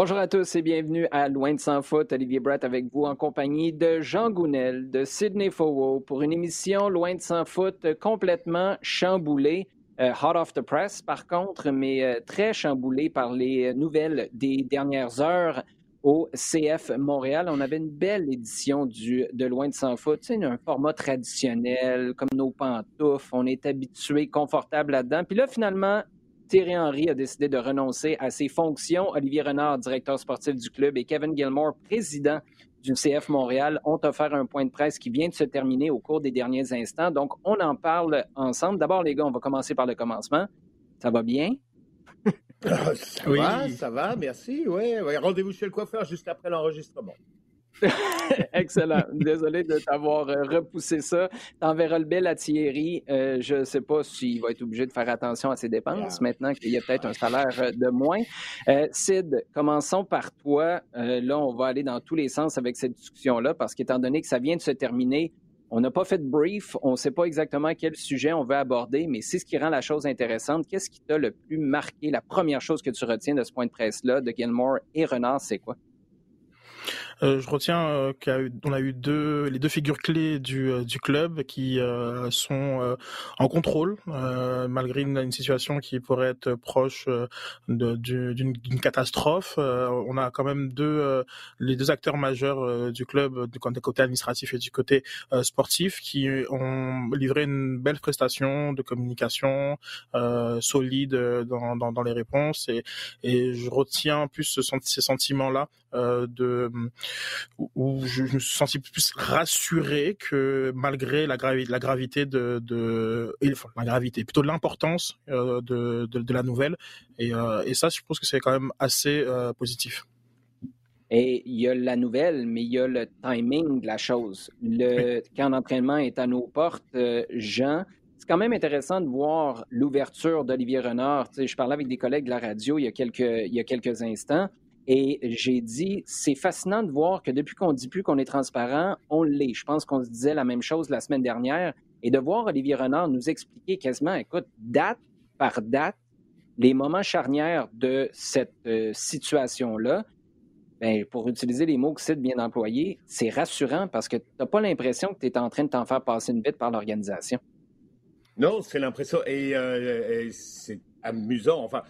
Bonjour à tous et bienvenue à Loin de sans foot. Olivier Brett avec vous en compagnie de Jean Gounel, de Sydney Fowo pour une émission Loin de sans foot complètement chamboulée. Euh, hot off the press, par contre, mais euh, très chamboulée par les nouvelles des dernières heures au CF Montréal. On avait une belle édition du, de Loin de sans foot, c'est un format traditionnel, comme nos pantoufles. On est habitué, confortable là-dedans. Puis là, finalement, Thierry Henry a décidé de renoncer à ses fonctions. Olivier Renard, directeur sportif du club, et Kevin Gilmore, président du CF Montréal, ont offert un point de presse qui vient de se terminer au cours des derniers instants. Donc, on en parle ensemble. D'abord, les gars, on va commencer par le commencement. Ça va bien? ça va, ça va, merci. Ouais, ouais. Rendez-vous chez le coiffeur juste après l'enregistrement. Excellent. Désolé de t'avoir euh, repoussé ça. T'enverras le bel à Thierry. Euh, je ne sais pas s'il va être obligé de faire attention à ses dépenses maintenant qu'il y a peut-être un salaire euh, de moins. Sid, commençons par toi. là, on va aller dans tous les sens avec cette discussion-là parce qu'étant donné que ça vient de se terminer, on n'a pas fait de brief, on ne sait pas exactement quel sujet on veut aborder, mais c'est ce qui rend la chose intéressante. Qu'est-ce qui t'a le plus marqué? La première chose que tu retiens de ce point de presse-là, de Gilmore et Renard, c'est quoi? Euh, je retiens euh, qu'on a eu deux, les deux figures clés du, euh, du club qui sont en contrôle, malgré une, situation qui pourrait être proche d'une catastrophe. on a quand même deux, les deux acteurs majeurs du club, du côté administratif et du côté sportif, qui ont livré une belle prestation de communication solide dans, dans, dans, les réponses. Et, et je retiens plus ce, ces sentiments-là de où je, me suis senti plus rassuré que malgré la, la gravité de, de enfin, la gravité, plutôt l'importance euh, de, de, la nouvelle. Et, euh, et, ça, je pense que c'est quand même assez euh, positif. Et il y a la nouvelle, mais il y a le timing de la chose. Le camp d'entraînement est à nos portes, Jean. C'est quand même intéressant de voir l'ouverture d'Olivier Renard. Tu sais, je parlais avec des collègues de la radio il y a quelques, il y a quelques instants. Et j'ai dit, c'est fascinant de voir que depuis qu'on dit plus qu'on est transparent, on l'est. Je pense qu'on se disait la même chose la semaine dernière. Et de voir Olivier Renard nous expliquer quasiment, écoute, date par date, les moments charnières de cette euh, situation-là, ben, pour utiliser les mots que c'est bien employés, c'est rassurant parce que tu n'as pas l'impression que tu es en train de t'en faire passer une bite par l'organisation. Non, c'est l'impression. Et, euh, et c'est amusant. Enfin,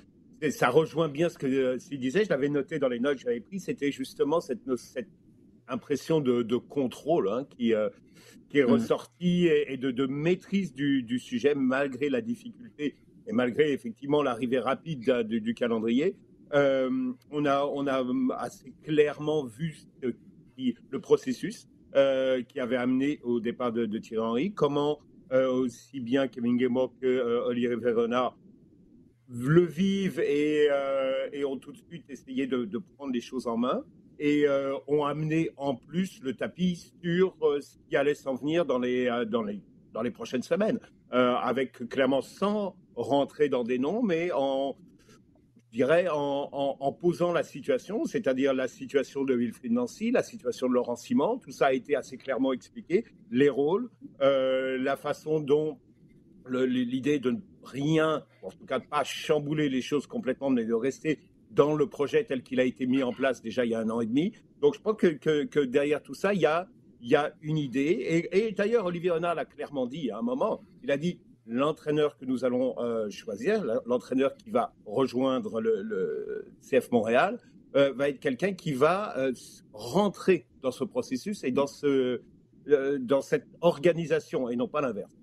ça rejoint bien ce que euh, tu disais, je l'avais noté dans les notes que j'avais prises, c'était justement cette, cette, impression de, de contrôle hein, qui, euh, qui est mmh. ressortie et, de, de, maîtrise du, du, sujet malgré la difficulté et malgré effectivement l'arrivée rapide du calendrier. Euh, on, a, on a assez clairement vu le processus euh, qui avait amené au départ de, de Thierry Henry, comment aussi bien Kevin Guémot que Olivier Renard le vivent et, euh, et, ont tout de suite essayé de, prendre les choses en main et euh, ont amené en plus le tapis sur euh, ce qui allait s'en venir dans les, dans, les, dans les prochaines semaines, avec clairement sans rentrer dans des noms, mais en, dirais, en, en posant la situation, c'est-à-dire la situation de Wilfried Nancy, la situation de Laurent Simon, tout ça a été assez clairement expliqué, les rôles, la façon dont l'idée de ne rien, en tout cas pas chambouler les choses complètement, mais de rester dans le projet tel qu'il a été mis en place déjà il y a un an et demi. Donc je pense que, derrière tout ça, il y a, une idée. Et, d'ailleurs, Olivier Renard l'a clairement dit à un moment. Il a dit l'entraîneur que nous allons euh, choisir, l'entraîneur qui va rejoindre le, CF Montréal, euh, va être quelqu'un qui va euh, rentrer dans ce processus et dans cette organisation et non pas l'inverse.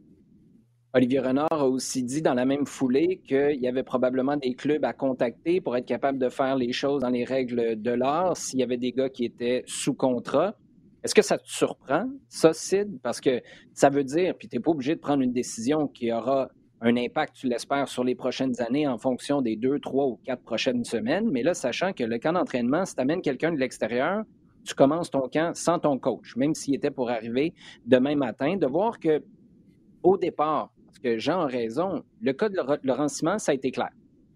Olivier Renard a aussi dit dans la même foulée qu'il y avait probablement des clubs à contacter pour être capable de faire les choses dans les règles de l'art s'il y avait des gars qui étaient sous contrat. Est-ce que ça te surprend, ça, Sid? Parce que ça veut dire, puis tu n'es pas obligé de prendre une décision qui aura un impact, tu l'espères, sur les prochaines années en fonction des deux, trois ou quatre prochaines semaines. Mais là, sachant que le camp d'entraînement, si tu amènes quelqu'un de l'extérieur, tu commences ton camp sans ton coach, même s'il était pour arriver demain matin, de voir que au départ, parce que Jean a raison, le cas de Laurent Simon, ça a été clair.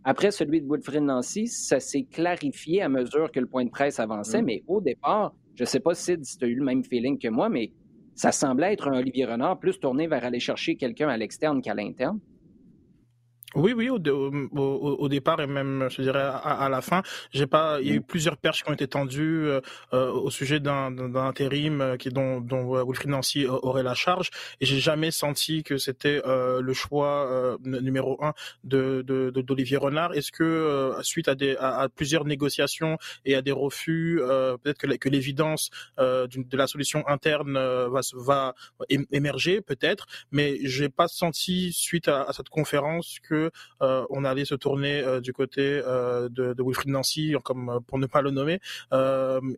Après celui de Wilfrid Nancy, ça s'est clarifié à mesure que le point de presse avançait, mmh. mais au départ, je ne sais pas si tu as eu le même feeling que moi, mais ça semblait être un Olivier Renard plus tourné vers aller chercher quelqu'un à l'externe qu'à l'interne. Oui, oui, au, au, au, départ et même, je dirais, à, à la fin, j'ai pas. Il y a eu plusieurs perches qui ont été tendues euh, euh au sujet d'un intérim euh, qui dont, dont euh, Wilfried Nancy aurait la charge, et j'ai jamais senti que c'était euh, le choix numéro un de d'Olivier de, Renard. Est-ce que suite à des à, plusieurs négociations et à des refus, peut-être que, que l'évidence de la solution interne va va émerger, peut-être, mais j'ai pas senti suite à, à cette conférence que euh, on allait se tourner euh, du côté euh, de, de, Wilfried Nancy, comme pour ne pas le nommer.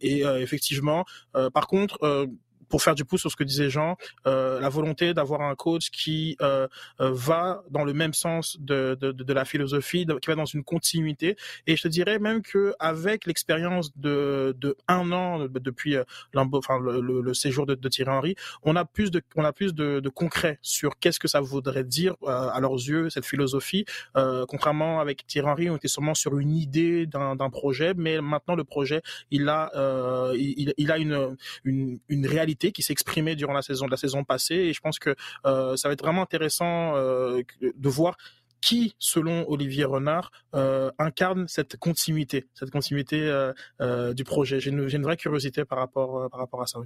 et effectivement, par contre pour faire du pouce sur ce que disait Jean, euh, la volonté d'avoir un coach qui euh, euh, va dans le même sens de, de, de la philosophie, qui va dans une continuité. Et je te dirais même que avec l'expérience de, de un an depuis enfin, le, le, séjour de, de, Thierry Henry, on a plus de on a plus de, de concret sur qu'est-ce que ça voudrait dire à leurs yeux cette philosophie. contrairement avec Thierry Henry, on était sûrement sur une idée d'un projet, mais maintenant le projet il a il, il a une, une, une réalité qui s'exprimait durant la saison de la saison passée. Et je pense que euh, ça va être vraiment intéressant euh, de voir qui, selon Olivier Renard, euh, incarne cette continuité, cette continuité du projet. J'ai une, vraie curiosité par rapport, par rapport à ça. Oui.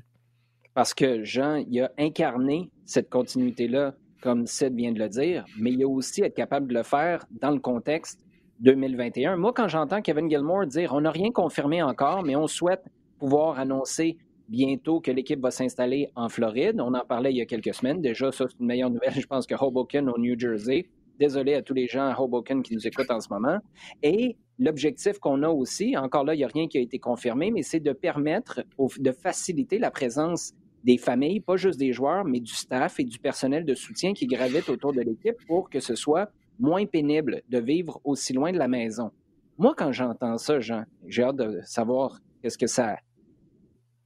Parce que Jean, il a incarné cette continuité-là, comme Seth vient de le dire, mais il a aussi être capable de le faire dans le contexte 2021. Moi, quand j'entends Kevin Gilmore dire on n'a rien confirmé encore, mais on souhaite pouvoir annoncer bientôt que l'équipe va s'installer en Floride. On en parlait il y a quelques semaines. Déjà, ça, c'est une meilleure nouvelle, je pense, que Hoboken au New Jersey. Désolé à tous les gens à Hoboken qui nous écoutent en ce moment. Et l'objectif qu'on a aussi, encore là, il n'y a rien qui a été confirmé, mais c'est de permettre, de faciliter la présence des familles, pas juste des joueurs, mais du staff et du personnel de soutien qui gravitent autour de l'équipe pour que ce soit moins pénible de vivre aussi loin de la maison. Moi, quand j'entends ça, Jean, j'ai hâte de savoir qu'est-ce que ça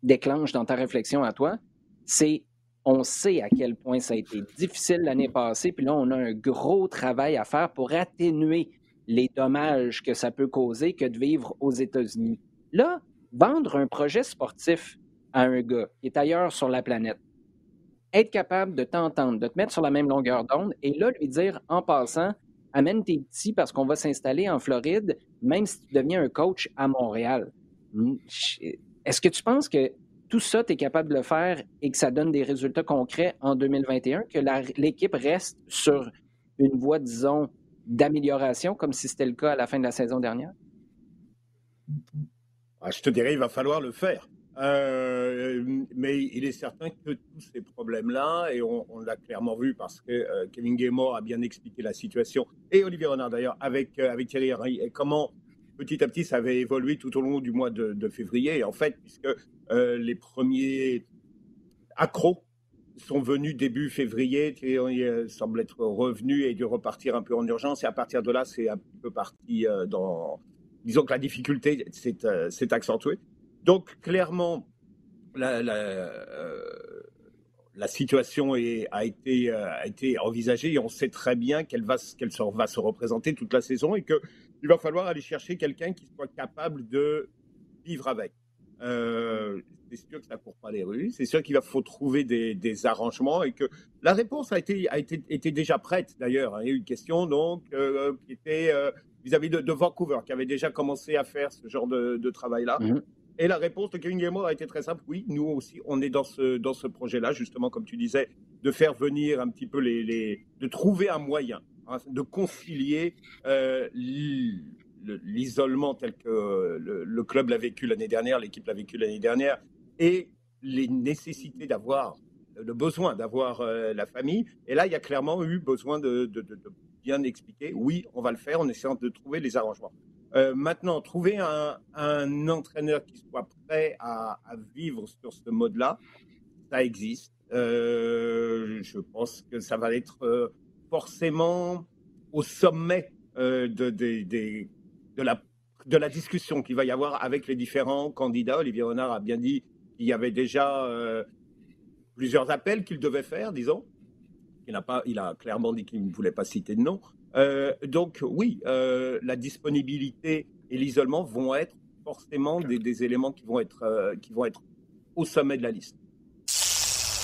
déclenche dans ta réflexion à toi, c'est on sait à quel point ça a été difficile l'année passée, puis là, on a un gros travail à faire pour atténuer les dommages que ça peut causer que de vivre aux États-Unis. Là, vendre un projet sportif à un gars qui est ailleurs sur la planète, être capable de t'entendre, de te mettre sur la même longueur d'onde, et là, lui dire en passant, amène tes petits parce qu'on va s'installer en Floride, même si tu deviens un coach à Montréal. Est-ce que tu penses que tout ça, tu es capable de le faire et que ça donne des résultats concrets en 2021, que l'équipe reste sur une voie, disons, d'amélioration, comme si c'était le cas à la fin de la saison dernière? Ah, je te dirais, il va falloir le faire. Euh, mais il est certain que tous ces problèmes-là, et on, l'a clairement vu parce que euh, Kevin Gaymore a bien expliqué la situation, et Olivier Renard d'ailleurs, avec, euh, avec Thierry Henry, et comment petit à petit, ça avait évolué tout au long du mois de, février. en fait, puisque euh, les premiers accros sont venus début février, et euh, semble être revenu et dû repartir un peu en urgence. Et à partir de là, c'est un peu parti euh, dans. Disons que la difficulté s'est accentuée. Donc, clairement, la, situation est, a, été, a été envisagée et on sait très bien qu'elle va, qu'elle va se représenter toute la saison et que il va falloir aller chercher quelqu'un qui soit capable de vivre avec. Euh, c'est sûr que ça ne court pas les rues, c'est sûr qu'il faut trouver des, arrangements et que la réponse a été, a été était déjà prête d'ailleurs. Hein. Il y a eu une question donc euh, qui était euh, vis-à-vis de, Vancouver, qui avait déjà commencé à faire ce genre de, travail-là. Mm-hmm. Et la réponse de Kevin Guillemot a été très simple. Oui, nous aussi, on est dans ce, dans ce projet-là, justement, comme tu disais, de faire venir un petit peu les, les de trouver un moyen de concilier euh, l'isolement tel que le, club l'a vécu l'année dernière, l'équipe l'a vécu l'année dernière, et les nécessités d'avoir, le besoin d'avoir euh, la famille. Et là, il y a clairement eu besoin de, bien expliquer, oui, on va le faire en essayant de trouver les arrangements. Euh, maintenant, trouver un, entraîneur qui soit prêt à, vivre sur ce mode-là, ça existe. Je pense que ça va être forcément au sommet de, de, la, discussion qu'il va y avoir avec les différents candidats. Olivier Renard a bien dit qu'il y avait déjà plusieurs appels qu'il devait faire, disons. Il a, pas, il a clairement dit qu'il ne voulait pas citer de nom. Euh, donc oui, euh, la disponibilité et l'isolement vont être forcément des, éléments qui vont être, euh, qui vont être au sommet de la liste.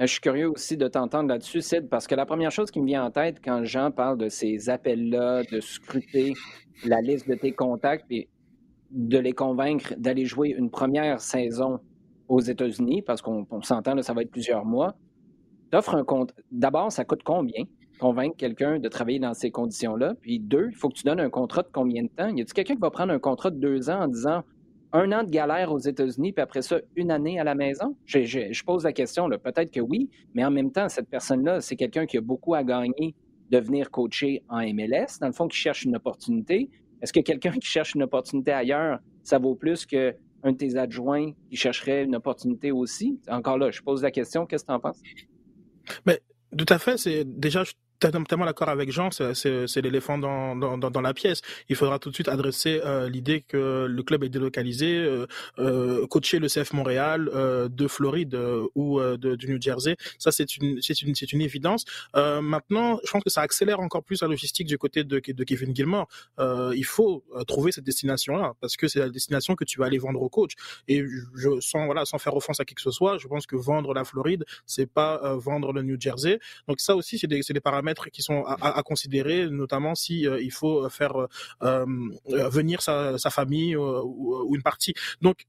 Euh, je suis curieux aussi de t'entendre là-dessus, Sid, parce que la première chose qui me vient en tête quand Jean parle de ces appels-là, de scruter la liste de tes contacts et de les convaincre d'aller jouer une première saison aux États-Unis, parce qu'on s'entend, ça va être plusieurs mois. T'offres un compte. D'abord, ça coûte combien? convaincre quelqu'un de travailler dans ces conditions-là? Puis deux, il faut que tu donnes un contrat de combien de temps? Y a-t-il quelqu'un qui va prendre un contrat de deux ans en disant un an de galère aux États-Unis, puis après ça, une année à la maison? Je, pose la question, peut-être que oui, mais en même temps, cette personne-là, c'est quelqu'un qui a beaucoup à gagner de venir coacher en MLS, dans le fond, qui cherche une opportunité. Est-ce que quelqu'un qui cherche une opportunité ailleurs, ça vaut plus qu'un de tes adjoints qui chercherait une opportunité aussi? Encore là, je pose la question, qu'est-ce que tu en penses? Mais tout à fait, c'est déjà tellement d'accord avec Jean, c'est l'éléphant dans, la pièce. Il faudra tout de suite adresser euh, l'idée que le club est délocalisé, euh, euh, coacher le CF Montréal de Floride ou du New Jersey. Ça, c'est une, évidence. maintenant, je pense que ça accélère encore plus la logistique du côté de, Kevin Gilmore. il faut trouver cette destination-là parce que c'est la destination que tu vas aller vendre au coach. Et sans faire offense à qui que ce soit, je pense que vendre la Floride, c'est pas vendre le New Jersey. Donc ça aussi, c'est des paramètres qui sont à, considérer, notamment si euh, il faut faire euh, euh, venir sa, famille ou, une partie. Donc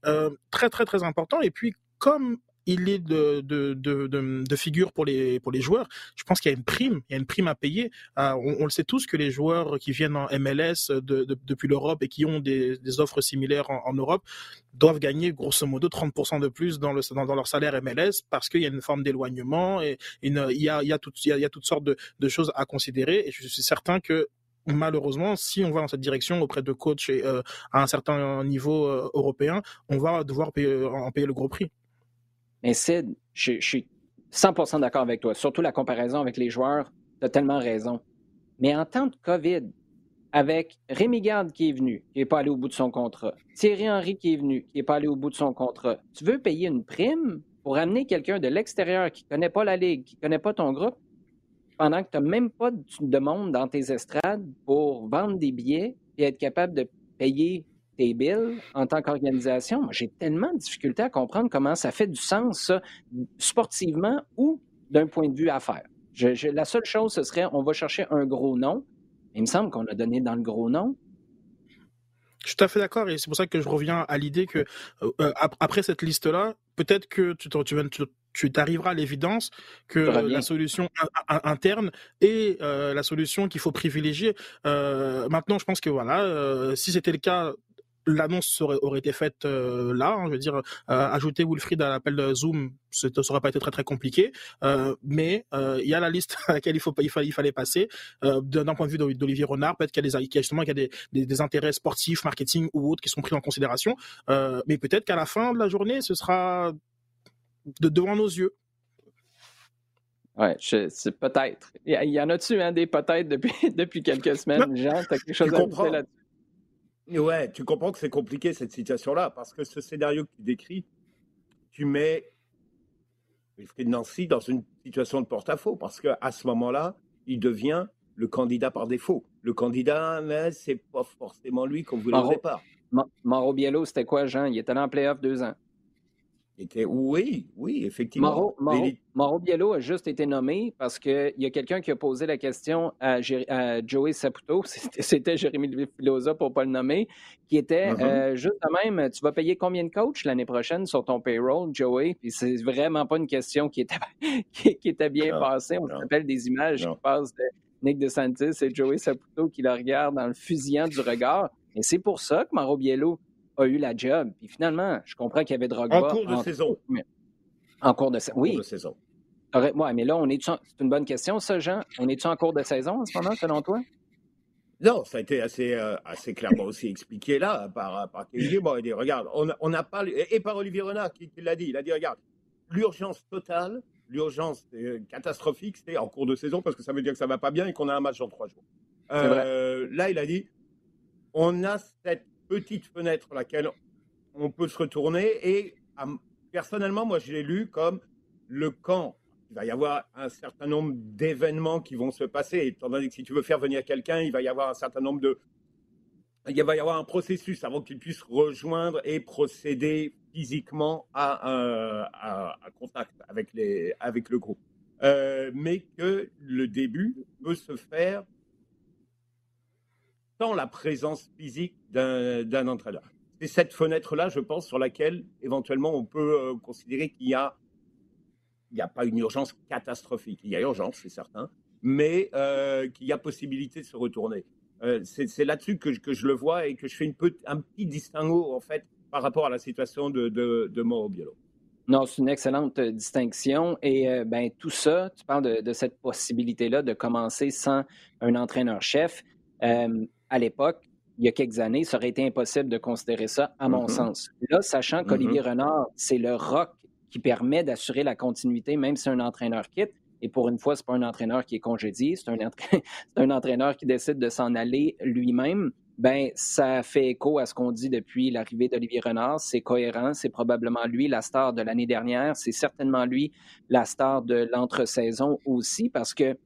très très très important. Et puis comme il de, de, de, pour les, joueurs. Je pense qu'il y a une prime, il y a une prime à payer. on, le sait tous que les joueurs qui viennent en MLS depuis l'Europe et qui ont des, offres similaires en, Europe doivent gagner grosso modo 30% de plus dans, le, dans, leur salaire MLS parce qu'il y a une forme d'éloignement et il, y a, toutes sortes de, choses à considérer. Et je suis certain que malheureusement, si on va dans cette direction auprès de coachs et, euh, à un certain niveau euh, européen, on va devoir en payer le gros prix. Mais Sid, je, suis 100% d'accord avec toi. Surtout la comparaison avec les joueurs, tu as tellement raison. Mais en temps de COVID, avec Rémi Garde qui est venu, qui n'est pas allé au bout de son contrat, Thierry Henry qui est venu, qui n'est pas allé au bout de son contrat, tu veux payer une prime pour amener quelqu'un de l'extérieur qui ne connaît pas la ligue, qui ne connaît pas ton groupe, pendant que tu n'as même pas de monde dans tes estrades pour vendre des billets et être capable de payer tes en tant qu'organisation? J'ai tellement de difficulté à comprendre comment ça fait du sens, ça, sportivement ou d'un point de vue affaires. Je, la seule chose, ce serait on va chercher un gros nom. Il me semble qu'on a donné dans le gros nom. Je suis tout à fait d'accord et c'est pour ça que je reviens à l'idée que euh, euh, après cette liste-là, peut-être que tu, tu, tu t'arriveras à l'évidence que la solution interne est euh, la solution qu'il faut privilégier. maintenant, je pense que voilà, si c'était le cas l'annonce aurait, été faite euh, là. Hein, je veux dire, euh, ajouter Wilfried à l'appel de Zoom, ça n'aurait pas été très très compliqué. Euh, mais il y a la liste à laquelle il, faut, il, fallait, il fallait passer. D'un point de vue d'Olivier Renard, peut-être qu'il y a, des, justement qu'il y a des, des, intérêts sportifs, marketing ou autres qui sont pris en considération. mais peut-être qu'à la fin de la journée, ce sera de, devant nos yeux. Ouais, c'est peut-être. Il y, en a-tu hein, des peut-être depuis, depuis quelques semaines, Jean? Tu as quelque chose à dire là-dessus? Ouais, tu comprends que c'est compliqué cette situation-là, parce que ce scénario que tu décris, tu mets Wilfried Nancy dans une situation de porte-à-faux, parce qu'à ce moment-là, il devient le candidat par défaut. Le candidat, mais c'est pas forcément lui qu'on voulait au départ. Mauro Biello, c'était quoi, Jean? Il était allé en playoff deux ans. Était, oui, oui, effectivement. Mauro, Biello a juste été nommé parce qu'il y a quelqu'un qui a posé la question à, Joey Saputo, c'était Jérémy Filosa pour ne pas le nommer, qui était mm-hmm. euh, juste de même, tu vas payer combien de coachs l'année prochaine sur ton payroll, Joey? Puis c'est vraiment pas une question qui était, qui, était bien passée. On se rappelle des images qui passent de Nick DeSantis et Joey Saputo qui le regardent dans le fusillant du regard. Et c'est pour ça que Mauro Biello a eu la job. Puis finalement, je comprends qu'il y avait Drogba. En cours de saison. En cours de, oui. cours de saison. Ouais, mais là, on est C'est une bonne question, ça, Jean. On est-tu en cours de saison en ce moment, selon toi? Non, ça a été assez, euh, assez clairement aussi expliqué là par, par Kevin Bon, il dit, regarde, on n'a pas. Et par Olivier Renard qui, l'a dit. Il a dit, regarde, l'urgence totale, l'urgence euh, catastrophique, c'est en cours de saison parce que ça veut dire que ça va pas bien et qu'on a un match en trois jours. Euh, là, il a dit, on a cette petite fenêtre laquelle on peut se retourner. Et personnellement, moi, je l'ai lu comme le camp. Il va y avoir un certain nombre d'événements qui vont se passer. Étant donné que si tu veux faire venir quelqu'un, il va y avoir un certain nombre de. Il va y avoir un processus avant qu'il puisse rejoindre et procéder physiquement à un, contact avec, les, avec le groupe. Euh, mais que le début peut se faire la présence physique d'un entraîneur. C'est cette fenêtre-là, je pense, sur laquelle éventuellement on peut euh, considérer qu'il y a, n'y a pas une urgence catastrophique. Il y a urgence, c'est certain, mais euh, qu'il y a possibilité de se retourner. Euh, c'est là-dessus que, je le vois et que je fais un petit distinguo en fait par rapport à la situation de, de, Mauro Biolo. Non, c'est une excellente distinction. Et ben, tout ça, tu parles de cette possibilité-là de commencer sans un entraîneur-chef à l'époque, il y a quelques années, ça aurait été impossible de considérer ça, à mon mm-hmm. sens. Là, sachant qu'Olivier mm-hmm. Renard, c'est le rock qui permet d'assurer la continuité, même si un entraîneur quitte. Et pour une fois, ce n'est pas un entraîneur qui est congédié, c'est un, un, entraîneur qui décide de s'en aller lui-même. Ben, ça fait écho à ce qu'on dit depuis l'arrivée d'Olivier Renard. C'est cohérent. C'est probablement lui la star de l'année dernière. C'est certainement lui la star de l'entre-saison aussi, parce que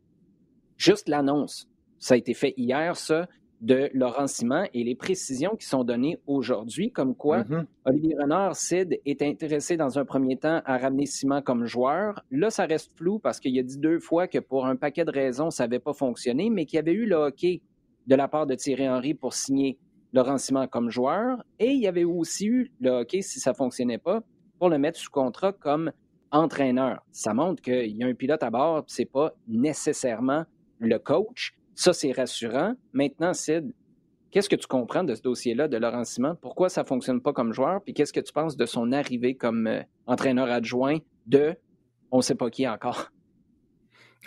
juste l'annonce, ça a été fait hier, ça de Laurent Simon et les précisions qui sont données aujourd'hui, comme quoi mm-hmm. Olivier Renard, Sid, est intéressé dans un premier temps à ramener Simon comme joueur. Là, ça reste flou parce qu'il a dit deux fois que pour un paquet de raisons, ça n'avait pas fonctionné, mais qu'il y avait eu le hockey de la part de Thierry Henry pour signer Laurent Simon comme joueur. Et il y avait aussi eu le hockey, si ça ne fonctionnait pas, pour le mettre sous contrat comme entraîneur. Ça montre qu'il y a un pilote à bord, ce n'est pas nécessairement le coach. Ça, c'est rassurant. Maintenant, Sid, qu'est-ce que tu comprends de ce dossier-là de Laurent Simon? Pourquoi ça ne fonctionne pas comme joueur? Puis qu'est-ce que tu penses de son arrivée comme euh, entraîneur adjoint de on ne sait pas qui encore?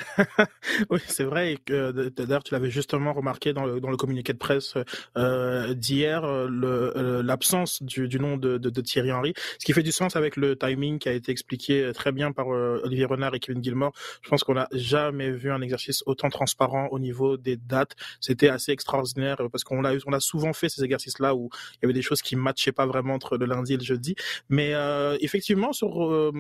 oui, c'est vrai. que d'ailleurs, tu l'avais justement remarqué dans le, dans le communiqué de presse euh, d'hier, euh, l'absence du, du, nom de, de, de, Thierry Henry, ce qui fait du sens avec le timing qui a été expliqué très bien par euh, Olivier Renard et Kevin Gilmore. Je pense qu'on n'a jamais vu un exercice autant transparent au niveau des dates. C'était assez extraordinaire parce qu'on a, on a souvent fait ces exercices-là où il y avait des choses qui matchaient pas vraiment entre le lundi et le jeudi. Mais euh, effectivement, sur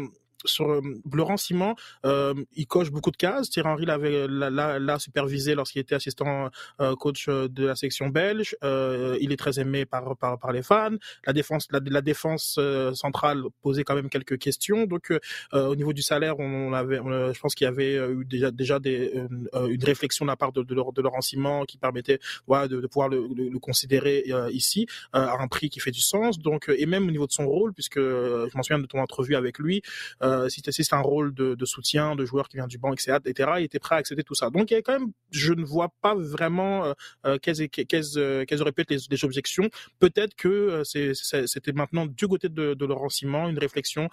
sur euh, Laurent Simon, euh, il coche beaucoup de cases. Thierry Henry l'avait l'a supervisé lorsqu'il était assistant euh, coach de la section belge. il est très aimé par, par, par les fans. La défense la, la défense centrale posait quand même quelques questions. Donc au niveau du salaire, on, avait, je pense qu'il y avait eu déjà déjà des, une réflexion de la part de, de, Laurent Simon qui permettait voilà, de, de pouvoir le, le, considérer ici à un prix qui fait du sens. Donc et même au niveau de son rôle, puisque je m'en souviens de ton entrevue avec lui. Euh, si c'est un rôle de, de, soutien, de joueur qui vient du banc, etc., etc., il était prêt à accepter tout ça. Donc il y a quand même, je ne vois pas vraiment euh, euh quelles, euh, quelles, auraient pu être les, les objections. Peut-être que c'était maintenant du côté de, de Laurent Simon une réflexion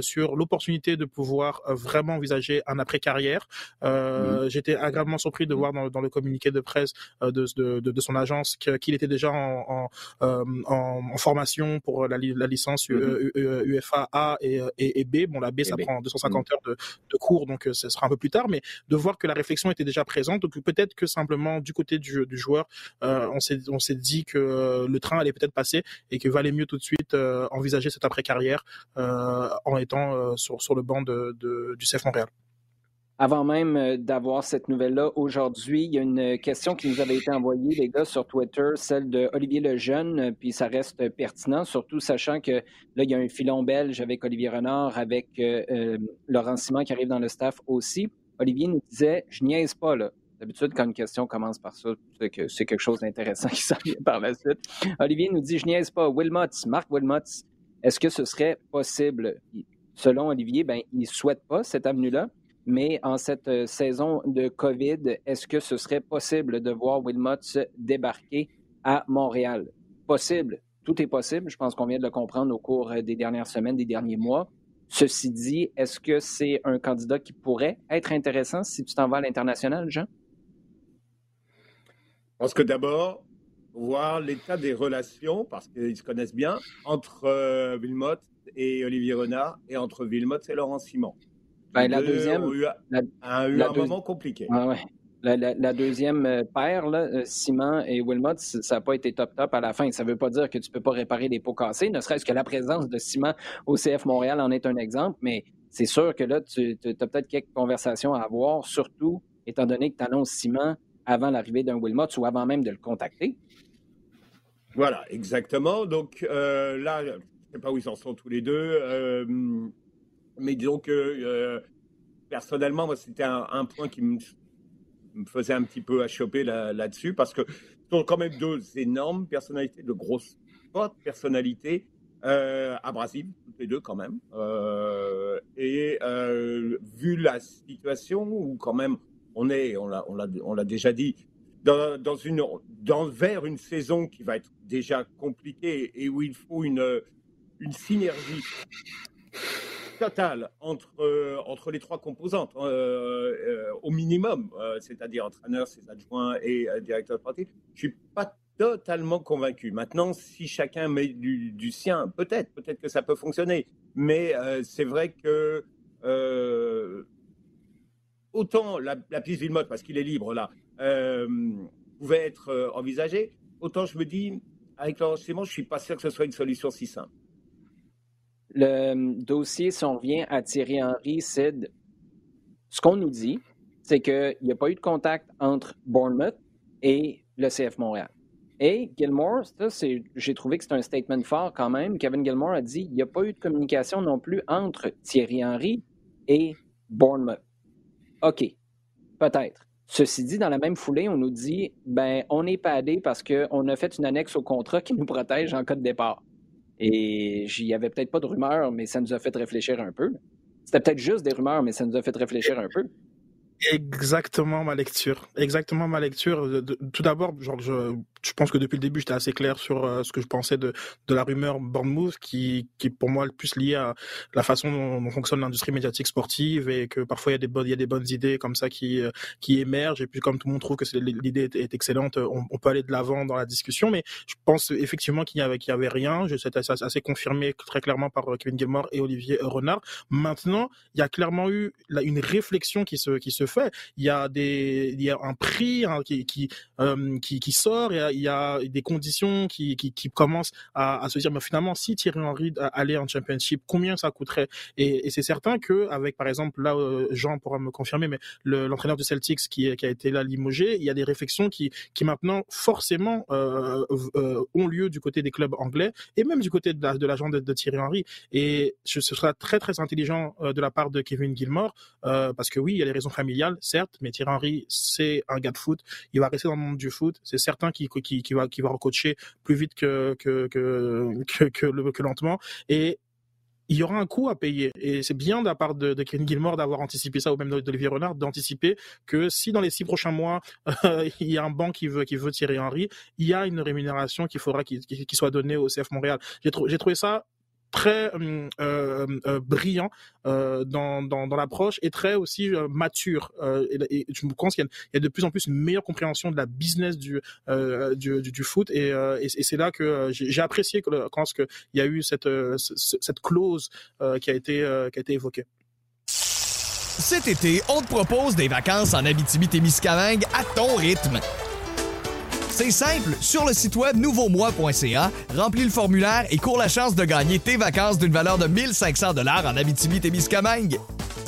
sur l'opportunité de pouvoir vraiment envisager un après-carrière. Mmh. J'étais agréablement surpris de voir dans, dans, le communiqué de presse de, de, de son agence qu'il était déjà en, en, en, formation pour la, la licence mmh. UFA A et, et, et B. Bon, la B ça prend 250 heures de, cours, donc euh, ce sera un peu plus tard, mais de voir que la réflexion était déjà présente, donc peut-être que simplement du côté du, du joueur, euh, on s'est on s'est dit que euh, le train allait peut-être passer et que valait mieux tout de suite envisager cette après carrière en étant sur sur le banc de, du CF Montréal. Avant même euh, d'avoir cette nouvelle-là aujourd'hui, il y a une question qui nous avait été envoyée, les gars, sur Twitter, celle de Olivier Lejeune, euh, puis ça reste pertinent, surtout sachant que là, il y a un filon belge avec Olivier Renard, avec euh, Laurent Simon qui arrive dans le staff aussi. Olivier nous disait, je niaise pas, là. D'habitude, quand une question commence par ça, c'est que c'est quelque chose d'intéressant qui s'en vient par la suite. Olivier nous dit, je niaise pas. Wilmot, Marc Wilmot, est-ce que ce serait possible? Selon Olivier, ben, il ne souhaite pas cette avenue-là. Mais en cette euh, saison de COVID, est-ce que ce serait possible de voir Wilmot débarquer à Montréal? Possible. Tout est possible. Je pense qu'on vient de le comprendre au cours euh, des dernières semaines, des derniers mois. Ceci dit, est-ce que c'est un candidat qui pourrait être intéressant si tu t'en vas à l'international, Jean? Je pense que d'abord, voir l'état des relations, parce qu'ils se connaissent bien, entre euh, Wilmot et Olivier Renard, et entre Wilmot et Laurent Simon. Ben, la deuxième. eu, a eu un moment compliqué. La, deuxième euh, paire, là, euh, Simon et Wilmot, ça n'a pas été top-top à la fin. Ça ne veut pas dire que tu ne peux pas réparer des pots cassés, ne serait-ce que la présence de Simon au CF Montréal en est un exemple, mais c'est sûr que là, tu as peut-être quelques conversations à avoir, surtout étant donné que tu annonces Simon avant l'arrivée d'un Wilmot ou avant même de le contacter. Voilà, exactement. Donc euh, là, je ne sais pas où ils en sont tous les deux. Mais disons que euh, personnellement, c'était un, point qui me, faisait un petit peu achoper là-dessus parce que ce sont quand même deux énormes personnalités, de grosses, fortes personnalités, euh, abrasives, toutes les deux quand même. Euh, et euh, vu la situation où quand même on est, on l'a, déjà dit, dans, vers une saison qui va être déjà compliquée et où il faut une synergie total entre, euh, entre les trois composantes, euh, euh, au minimum, c'est-à-dire entraîneur, ses adjoints et directeur sportif, je suis pas totalement convaincu. Maintenant, si chacun met du, sien, peut-être, peut-être que ça peut fonctionner. Mais c'est vrai que autant la, la piste Villemot, parce qu'il est libre là, pouvait être envisagée, autant je me dis, avec l'enregistrement, je suis pas sûr que ce soit une solution si simple. Le dossier, si on revient à Thierry Henry, Sid, ce qu'on nous dit, c'est qu'il n'y a pas eu de contact entre Bournemouth et le CF Montréal. Et Gilmore, j'ai trouvé que c'est un statement fort quand même. Kevin Gilmore a dit qu'il n'y a pas eu de communication non plus entre Thierry Henry et Bournemouth. OK, peut-être. Ceci dit, dans la même foulée, on nous dit ben on n'est pas allé parce qu'on a fait une annexe au contrat qui nous protège en cas de départ. Et j'y avait peut-être pas de rumeurs, mais ça nous a fait réfléchir un peu. C'était peut-être juste des rumeurs, mais ça nous a fait réfléchir un peu. Exactement ma lecture. Exactement ma lecture. tout d'abord, genre, je, je pense que depuis le début, j'étais assez clair sur euh, ce que je pensais de, de la rumeur Bournemouth, qui, qui est pour moi le plus lié à la façon dont, fonctionne l'industrie médiatique sportive et que parfois il y a des bonnes, il y a des bonnes idées comme ça qui, euh, qui émergent. Et puis comme tout le monde trouve que l'idée est, excellente, on, on, peut aller de l'avant dans la discussion. Mais je pense effectivement qu'il n'y avait, qu'il avait rien. C'était assez, assez confirmé très clairement par euh, Kevin Gilmore et Olivier Renard. Maintenant, il y a clairement eu une réflexion qui se, qui se fait. Il y a il y a un prix hein, qui, qui, qui, qui sort. Et il y a des conditions qui, qui, qui commencent à, se dire, mais finalement, si Thierry Henry allait en championship, combien ça coûterait? Et, c'est certain que, avec par exemple, là, euh, Jean pourra me confirmer, mais l'entraîneur de Celtics qui, a été là limogé, il y a des réflexions qui, qui maintenant forcément euh, euh, ont lieu du côté des clubs anglais et même du côté de l'agent de, de, Thierry Henry. Et ce, sera très très intelligent euh, de la part de Kevin Gilmore, euh, parce que oui, il y a les raisons familiales, certes, mais Thierry Henry, c'est un gars de foot, il va rester dans le monde du foot, c'est certain qu'il qui, va, recoacher plus vite que, lentement. Et il y aura un coût à payer. Et c'est bien de la part de, de Ken Gilmore d'avoir anticipé ça, ou même d'Olivier Renard, d'anticiper que si dans les six prochains mois, il y a un banc qui veut, tirer Henry, il y a une rémunération qu'il faudra qu'il soit donnée au CF Montréal. J'ai trouvé ça très euh, euh, euh, brillant dans, dans, l'approche et très aussi mature. Et, je pense qu'il y, a de plus en plus une meilleure compréhension de la business du, du, foot et, c'est là que j'ai apprécié quand il y a eu cette, cette clause qui, a été, qui a été évoquée. Cet été, on te propose des vacances en Abitibi-Témiscamingue à ton rythme. C'est simple, sur le site web nouveaumois.ca, remplis le formulaire et cours la chance de gagner tes vacances d'une valeur de 1500 dollars en Abitibi-Témiscamingue.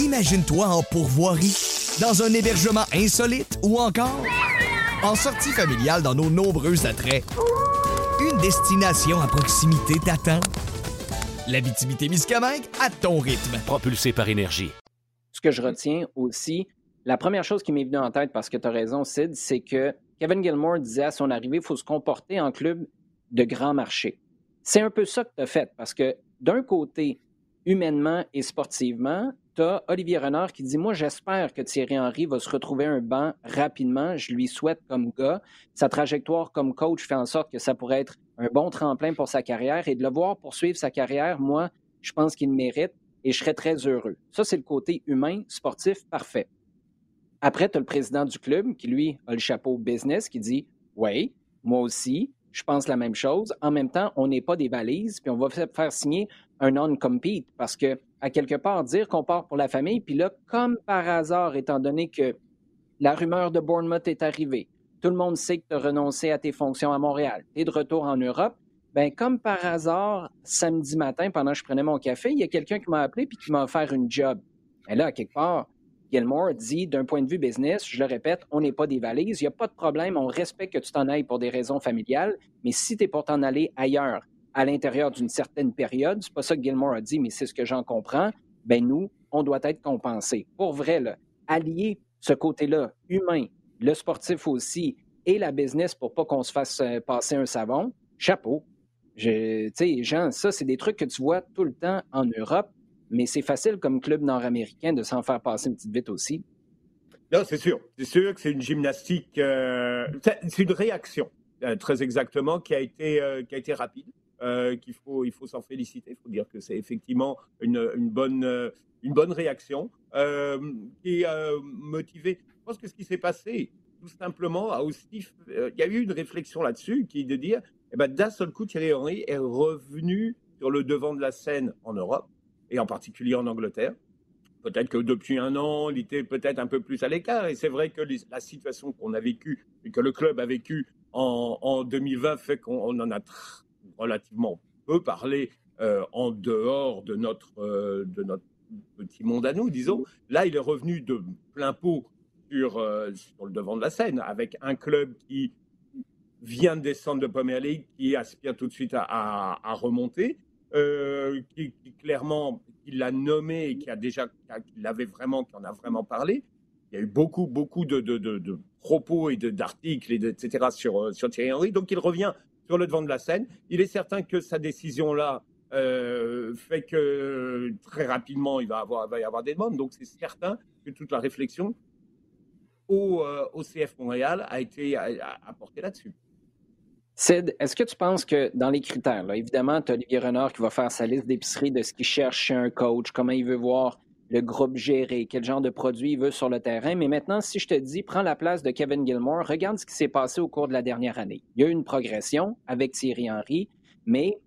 Imagine-toi en pourvoirie dans un hébergement insolite ou encore en sortie familiale dans nos nombreux attraits. Une destination à proximité t'attend. La Miscamingue à ton rythme. Propulsé par énergie. Ce que je retiens aussi, la première chose qui m'est venue en tête, parce que tu as raison, Sid, c'est que Kevin Gilmore disait à son arrivée, il faut se comporter en club de grand marché. C'est un peu ça que tu as fait, parce que d'un côté, humainement et sportivement, tu as Olivier Renard qui dit Moi, j'espère que Thierry Henry va se retrouver un banc rapidement. Je lui souhaite comme gars. Sa trajectoire comme coach fait en sorte que ça pourrait être un bon tremplin pour sa carrière et de le voir poursuivre sa carrière, moi, je pense qu'il mérite et je serais très heureux. Ça, c'est le côté humain, sportif, parfait. Après, tu as le président du club qui, lui, a le chapeau business qui dit Oui, moi aussi, je pense la même chose. En même temps, on n'est pas des valises, puis on va faire signer un non-compete parce que, à quelque part, dire qu'on part pour la famille, puis là, comme par hasard, étant donné que la rumeur de Bournemouth est arrivée, tout le monde sait que tu as renoncé à tes fonctions à Montréal, tu es de retour en Europe, ben comme par hasard, samedi matin, pendant que je prenais mon café, il y a quelqu'un qui m'a appelé puis qui m'a offert une job. Et là, à quelque part, Gilmore dit, d'un point de vue business, je le répète, on n'est pas des valises, il n'y a pas de problème, on respecte que tu t'en ailles pour des raisons familiales, mais si tu es pour t'en aller ailleurs, à l'intérieur d'une certaine période, c'est pas ça que Gilmore a dit, mais c'est ce que j'en comprends, ben nous, on doit être compensé. Pour vrai, allier ce côté-là, humain, le sportif aussi, et la business pour pas qu'on se fasse euh, passer un savon, chapeau. Tu sais, Jean, ça, c'est des trucs que tu vois tout le temps en Europe mais c'est facile comme club nord-américain de s'en faire passer une petite vite aussi. Non, c'est sûr. C'est sûr que c'est une gymnastique, euh, c'est une réaction, euh, très exactement, qui a été, euh, qui a été rapide, qu'il faut, il faut s'en féliciter. Il faut dire que c'est effectivement une, bonne, une bonne réaction qui est motivée. Je pense que ce qui s'est passé, tout simplement, a aussi, il y a eu une réflexion là-dessus qui est de dire, eh ben, d'un seul coup, Thierry Henry est revenu sur le devant de la scène en Europe et en particulier en Angleterre. Peut-être que depuis un an, il était peut-être un peu plus à l'écart. Et c'est vrai que la situation qu'on a vécue et que le club a vécue en, 2020 fait qu'on en a relativement peu parlé euh, en dehors de notre, euh, de notre petit monde à nous, disons. Là, il est revenu de plein pot sur, euh, sur le devant de la scène avec un club qui vient de descendre de Premier League, qui aspire tout de suite à remonter euh, qui, clairement, l'a nommé et qui a déjà, qui l'avait vraiment, qui en a vraiment parlé. Il y a eu beaucoup, beaucoup de, propos et d'articles, etc. sur, euh, sur Thierry Henry. Donc il revient sur le devant de la scène. Il est certain que sa décision-là euh, fait que très rapidement, il va, y avoir des demandes. Donc c'est certain que toute la réflexion au, au CF Montréal a été apportée là-dessus. Sid, est-ce que tu penses que dans les critères, évidemment, tu as Olivier Renard qui va faire sa liste d'épicerie de ce qu'il cherche chez un coach, comment il veut voir le groupe géré, quel genre de produit il veut sur le terrain. Mais maintenant, si je te dis, prends la place de Kevin Gilmore, regarde ce qui s'est passé au cours de la dernière année. Il y a eu une progression avec Thierry Henry, mais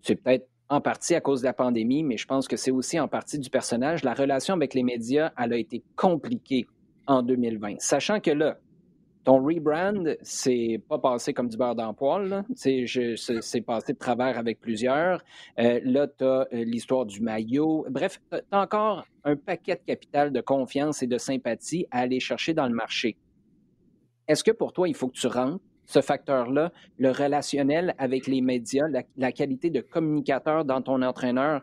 c'est peut-être en partie à cause de la pandémie, mais je pense que c'est aussi en partie du personnage. La relation avec les médias, elle a été compliquée en 2020. Sachant que là, ton rebrand, c'est pas passé comme du beurre dans poil. C'est passé de travers avec plusieurs. Euh, là, tu as euh, l'histoire du maillot. Bref, tu as encore un paquet de capital de confiance et de sympathie à aller chercher dans le marché. Est-ce que pour toi, il faut que tu rentres ce facteur-là, le relationnel avec les médias, la, la qualité de communicateur dans ton entraîneur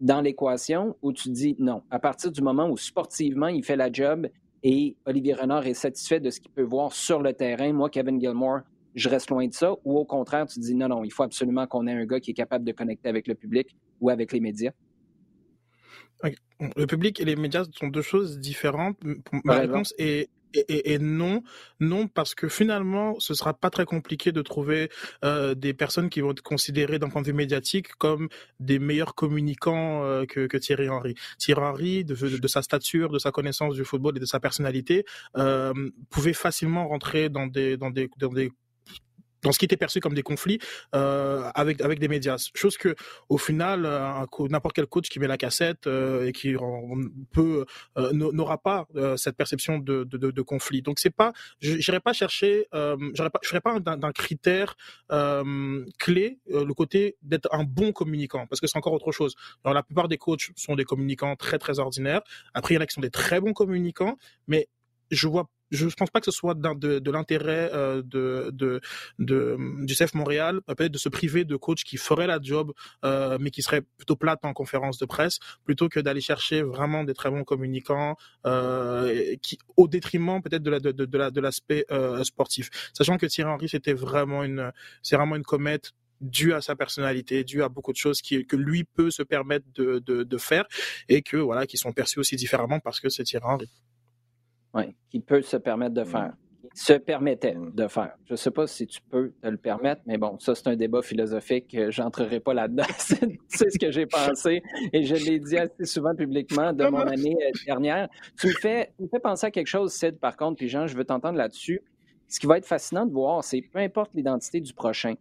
dans l'équation, ou tu dis non, à partir du moment où sportivement il fait la job, et Olivier Renard est satisfait de ce qu'il peut voir sur le terrain. Moi, Kevin Gilmore, je reste loin de ça. Ou au contraire, tu dis non, non, il faut absolument qu'on ait un gars qui est capable de connecter avec le public ou avec les médias. Le public et les médias sont deux choses différentes. Ma réponse est et, et, non, non, parce que finalement, ce sera pas très compliqué de trouver euh, des personnes qui vont être considérées d'un point de vue médiatique comme des meilleurs communicants euh, que, que, Thierry Henry. Thierry Henry, de, de, sa stature, de sa connaissance du football et de sa personnalité, euh, pouvait facilement rentrer dans des, dans des, dans des dans ce qui était perçu comme des conflits euh, avec avec des médias. Chose que au final, n'importe quel coach qui met la cassette euh, et qui peut euh, n'aura pas euh, cette perception de, de, de, conflit. Donc c'est pas, j'irai pas chercher, euh, pas, je ferai pas d'un critère clé le côté d'être un bon communicant parce que c'est encore autre chose. Alors la plupart des coachs sont des communicants très très ordinaires. Après il y en a qui sont des très bons communicants, mais je vois je ne pense pas que ce soit de, de l'intérêt euh, de, de, de, du CF Montréal, peut-être de se priver de coachs qui feraient la job, euh, mais qui seraient plutôt plates en conférence de presse, plutôt que d'aller chercher vraiment des très bons communicants, euh, qui, au détriment peut-être de la de, la de l'aspect euh, sportif. Sachant que Thierry Henry c'était vraiment une c'est vraiment une comète due à sa personnalité, due à beaucoup de choses qui, que lui peut se permettre de, de, de faire et que voilà qui sont perçues aussi différemment parce que c'est Thierry Henry. Oui, qui peut se permettre de faire. Se permettait de faire. Je ne sais pas si tu peux te le permettre, mais bon, ça, c'est un débat philosophique. J'entrerai pas là-dedans. c'est ce que j'ai pensé et je l'ai dit assez souvent publiquement de mon année euh, dernière. Tu me fais, tu me fais penser à quelque chose, Sid, par contre, puis Jean, je veux t'entendre là-dessus. Ce qui va être fascinant de voir, c'est peu importe l'identité du prochain,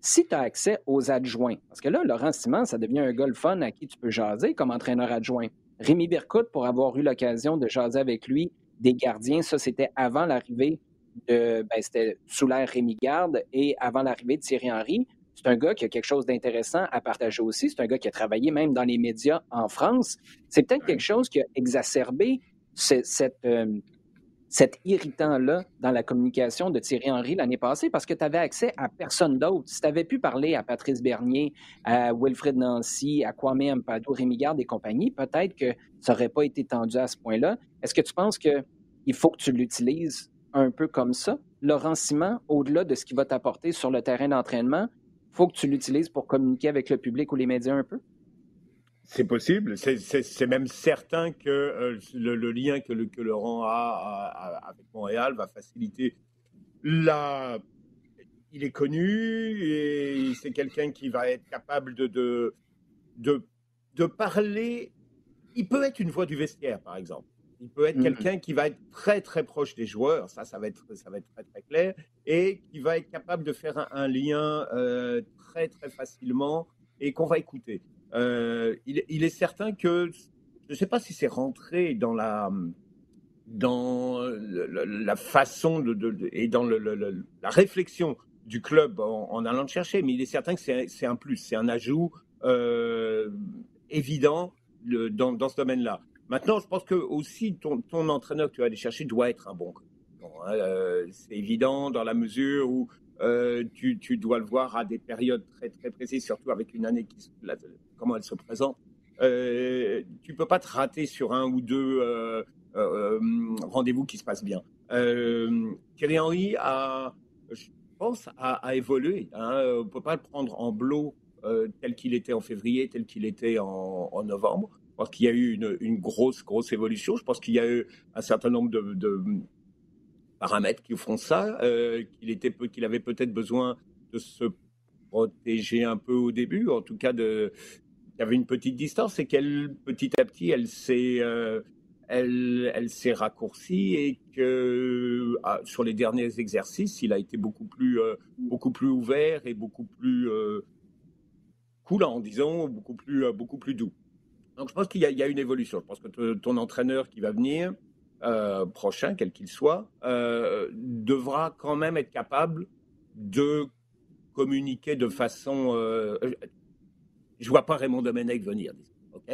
si tu as accès aux adjoints, parce que là, Laurent Simon, ça devient un gars fun à qui tu peux jaser comme entraîneur adjoint. Rémi Bercoute, pour avoir eu l'occasion de jaser avec lui, des gardiens. Ça, c'était avant l'arrivée de. Ben, c'était sous l'ère Rémi Garde et avant l'arrivée de Thierry Henry. C'est un gars qui a quelque chose d'intéressant à partager aussi. C'est un gars qui a travaillé même dans les médias en France. C'est peut-être quelque chose qui a exacerbé cette, euh, cet irritant-là dans la communication de Thierry Henry l'année passée parce que tu avais accès à personne d'autre. Si tu avais pu parler à Patrice Bernier, à Wilfred Nancy, à Kwame Ampado, Rémi Garde et compagnie, peut-être que ça n'aurait pas été tendu à ce point-là. Est-ce que tu penses qu'il faut que tu l'utilises un peu comme ça? Laurent Simon, au-delà de ce qu'il va t'apporter sur le terrain d'entraînement, faut que tu l'utilises pour communiquer avec le public ou les médias un peu? C'est possible. C'est même certain que euh, le, lien que, le, que Laurent a, avec Montréal va faciliter la. Il est connu et c'est quelqu'un qui va être capable de, de, de, de, parler. Il peut être une voix du vestiaire, par exemple. Il peut être mm-hmm. quelqu'un qui va être très très proche des joueurs, ça, ça va être, ça va être très très clair, et qui va être capable de faire un, lien euh, très très facilement et qu'on va écouter. Euh, il, est certain que je ne sais pas si c'est rentré dans la dans la façon de, et dans la réflexion du club en, allant le chercher, mais il est certain que c'est un plus, c'est un ajout euh, évident dans, ce domaine-là. Maintenant, je pense que aussi ton, ton, entraîneur que tu vas aller chercher doit être un bon. Bon, hein, euh, c'est évident dans la mesure où euh, tu, dois le voir à des périodes très très précises, surtout avec une année qui comment elle se présente. Euh, tu peux pas te rater sur un ou deux euh, euh, rendez-vous qui se passent bien. Thierry Henry a, je pense, a, évolué. Hein. On peut pas le prendre en bloc tel qu'il était en février, tel qu'il était en, novembre. Je pense qu'il y a eu une, grosse, grosse évolution. Je pense qu'il y a eu un certain nombre de paramètres qui font ça, euh, qu'il était qu'il avait peut-être besoin de se protéger un peu au début, en tout cas de il y avait une petite distance et qu'elle petit à petit elle s'est euh, elle, raccourcie et que ah, sur les derniers exercices, il a été beaucoup plus euh, beaucoup plus ouvert et beaucoup plus coulant, disons, beaucoup plus beaucoup plus doux. Donc je pense qu'il y, y, a une évolution. Je pense que ton entraîneur qui va venir, euh, prochain, quel qu'il soit, euh, devra quand même être capable de communiquer de façon. Euh, je vois pas Raymond Domenech venir.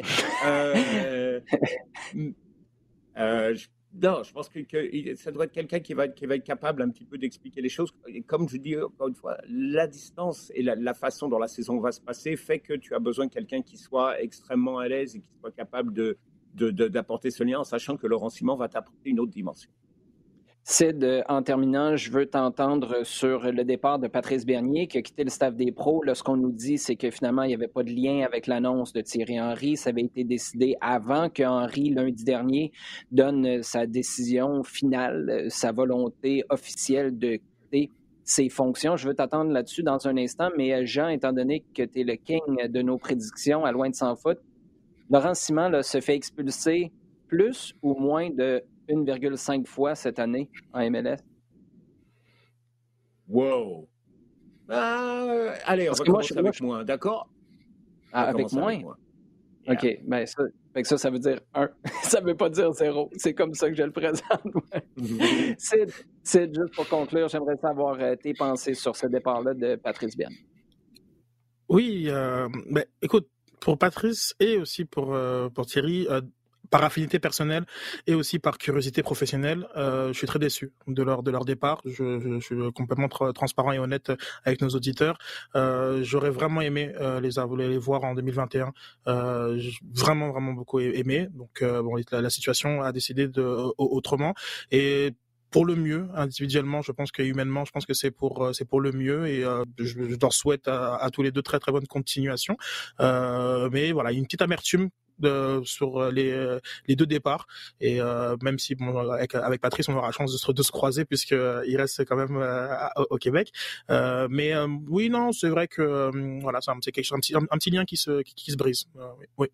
non, je pense que, ça doit être quelqu'un qui va, qui va être capable un petit peu d'expliquer les choses. Et comme je dis encore une fois, la distance et la, la, façon dont la saison va se passer fait que tu as besoin de quelqu'un qui soit extrêmement à l'aise et qui soit capable de, d'apporter ce lien en sachant que Laurent Simon va t'apporter une autre dimension. Sid, en terminant, je veux t'entendre sur le départ de Patrice Bernier qui a quitté le staff des pros. Là, ce qu'on nous dit, c'est que finalement, il n'y avait pas de lien avec l'annonce de Thierry Henry. Ça avait été décidé avant que Henry, lundi dernier, donne sa décision finale, sa volonté officielle de quitter ses fonctions. Je veux t'attendre là-dessus dans un instant, mais Jean, étant donné que tu es le king de nos prédictions à loin de s'en foutre, Laurent Simon se fait expulser plus ou moins de 1,5 fois cette année en MLS? Wow! bah, allez, on va commencer avec moins, d'accord? Ah, avec moins? OK, ben ça, ça, ça veut dire un. ça ne veut pas dire zéro. C'est comme ça que je le présente. c'est juste pour conclure, j'aimerais savoir euh, tes pensées sur ce départ-là de Patrice Bien. Oui, euh, ben, écoute, pour Patrice et aussi pour, euh, pour Thierry, par affinité personnelle et aussi par curiosité professionnelle, euh, je suis très déçu de leur de leur départ. Je, je, suis complètement transparent et honnête avec nos auditeurs. Euh, J'aurais vraiment aimé euh, les, les voir en 2021. Euh, vraiment vraiment beaucoup aimé. Donc euh, bon, la, la, situation a décidé de autrement et pour le mieux individuellement je pense que humainement je pense que c'est pour c'est pour le mieux et euh, je, je, leur souhaite à, à, tous les deux très très bonne continuation euh, mais voilà une petite amertume sur euh, les, euh, les deux départs. Et euh, même si bon, avec, avec Patrice, on aura la chance de se, de se croiser puisqu'il reste quand même au Québec. mais oui, non, c'est vrai que voilà, c'est quelque chose, un petit, un, petit lien qui se, qui, se brise. oui.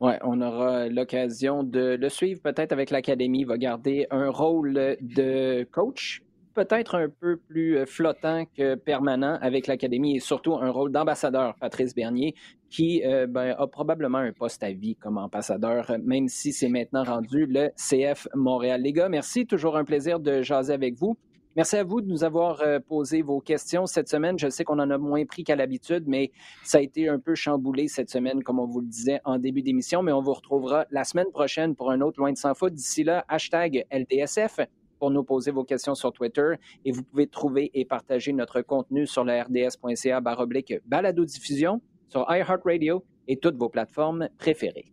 Ouais, on aura l'occasion de le suivre peut-être avec l'Académie. Il va garder un rôle de coach peut-être un peu plus euh, flottant que permanent avec l'Académie et surtout un rôle d'ambassadeur, Patrice Bernier, qui euh, ben, a probablement un poste à vie comme ambassadeur, même si c'est maintenant rendu le CF Montréal. Les gars, merci, toujours un plaisir de jaser avec vous. Merci à vous de nous avoir euh, posé vos questions cette semaine. Je sais qu'on en a moins pris qu'à l'habitude, mais ça a été un peu chamboulé cette semaine, comme on vous le disait en début d'émission. Mais on vous retrouvera la semaine prochaine pour un autre Loin de Sans Foot. D'ici là, hashtag LDSF pour nous poser vos questions sur Twitter et vous pouvez trouver et partager notre contenu sur la rds.ca baroblique balado diffusion sur iHeartRadio et toutes vos plateformes préférées.